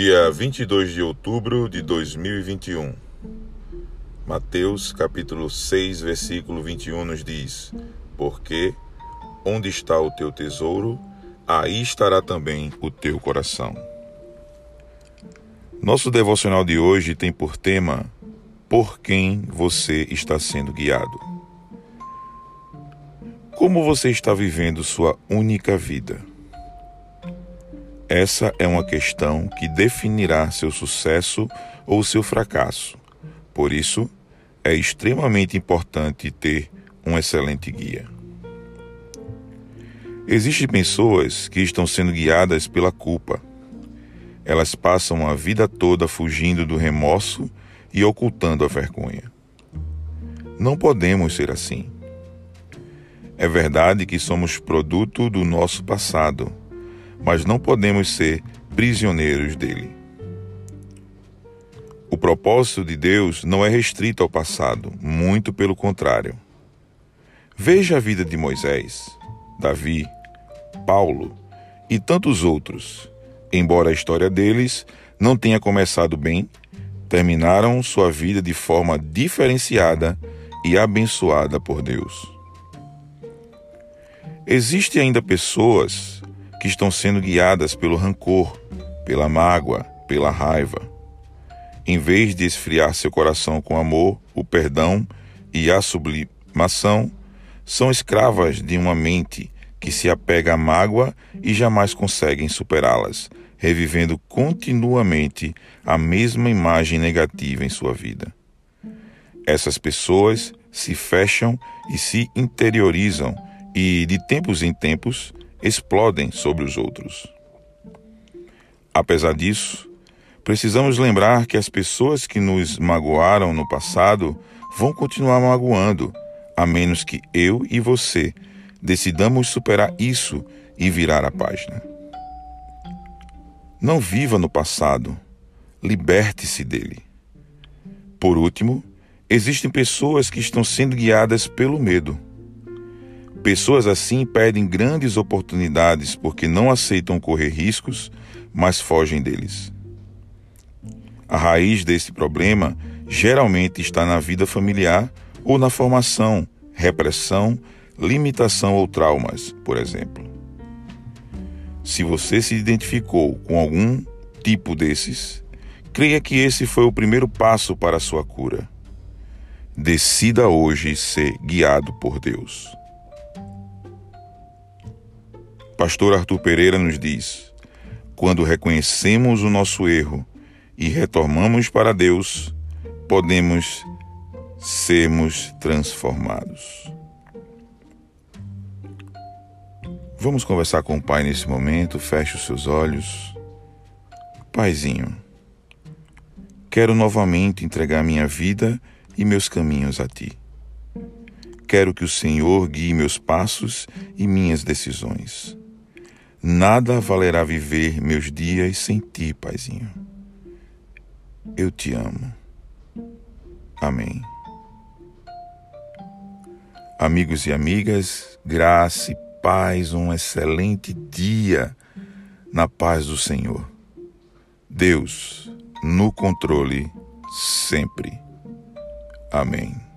Dia 22 de outubro de 2021. Mateus capítulo 6, versículo 21 nos diz: Porque onde está o teu tesouro, aí estará também o teu coração. Nosso devocional de hoje tem por tema Por quem você está sendo guiado. Como você está vivendo sua única vida? Essa é uma questão que definirá seu sucesso ou seu fracasso. Por isso, é extremamente importante ter um excelente guia. Existem pessoas que estão sendo guiadas pela culpa. Elas passam a vida toda fugindo do remorso e ocultando a vergonha. Não podemos ser assim. É verdade que somos produto do nosso passado mas não podemos ser prisioneiros dele. O propósito de Deus não é restrito ao passado, muito pelo contrário. Veja a vida de Moisés, Davi, Paulo e tantos outros. Embora a história deles não tenha começado bem, terminaram sua vida de forma diferenciada e abençoada por Deus. Existem ainda pessoas que estão sendo guiadas pelo rancor, pela mágoa, pela raiva. Em vez de esfriar seu coração com amor, o perdão e a sublimação, são escravas de uma mente que se apega à mágoa e jamais conseguem superá-las, revivendo continuamente a mesma imagem negativa em sua vida. Essas pessoas se fecham e se interiorizam e, de tempos em tempos, explodem sobre os outros. Apesar disso, precisamos lembrar que as pessoas que nos magoaram no passado vão continuar magoando, a menos que eu e você decidamos superar isso e virar a página. Não viva no passado, liberte-se dele. Por último, existem pessoas que estão sendo guiadas pelo medo. Pessoas assim perdem grandes oportunidades porque não aceitam correr riscos, mas fogem deles. A raiz desse problema geralmente está na vida familiar ou na formação, repressão, limitação ou traumas, por exemplo. Se você se identificou com algum tipo desses, creia que esse foi o primeiro passo para a sua cura. Decida hoje ser guiado por Deus. Pastor Arthur Pereira nos diz: quando reconhecemos o nosso erro e retornamos para Deus, podemos sermos transformados. Vamos conversar com o Pai nesse momento. Feche os seus olhos. Paizinho, quero novamente entregar minha vida e meus caminhos a Ti. Quero que o Senhor guie meus passos e minhas decisões. Nada valerá viver meus dias sem ti, Paizinho. Eu te amo. Amém. Amigos e amigas, graça e paz, um excelente dia na paz do Senhor. Deus no controle sempre. Amém.